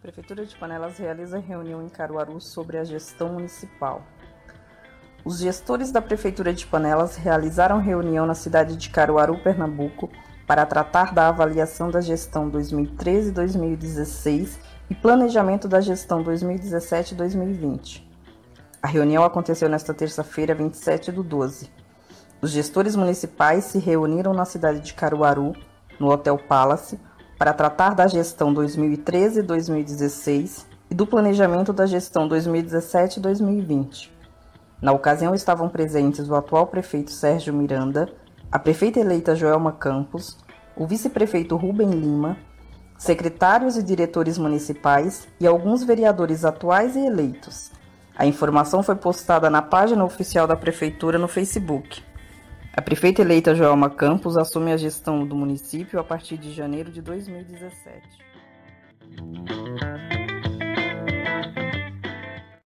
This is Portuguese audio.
Prefeitura de Panelas realiza reunião em Caruaru sobre a gestão municipal. Os gestores da Prefeitura de Panelas realizaram reunião na cidade de Caruaru, Pernambuco, para tratar da avaliação da gestão 2013-2016 e planejamento da gestão 2017-2020. A reunião aconteceu nesta terça-feira, 27 do 12. Os gestores municipais se reuniram na cidade de Caruaru, no Hotel Palace, para tratar da gestão 2013-2016 e do planejamento da gestão 2017-2020. Na ocasião estavam presentes o atual prefeito Sérgio Miranda, a prefeita eleita Joelma Campos, o vice-prefeito Rubem Lima, secretários e diretores municipais e alguns vereadores atuais e eleitos. A informação foi postada na página oficial da prefeitura no Facebook. A prefeita eleita Joelma Campos assume a gestão do município a partir de janeiro de 2017.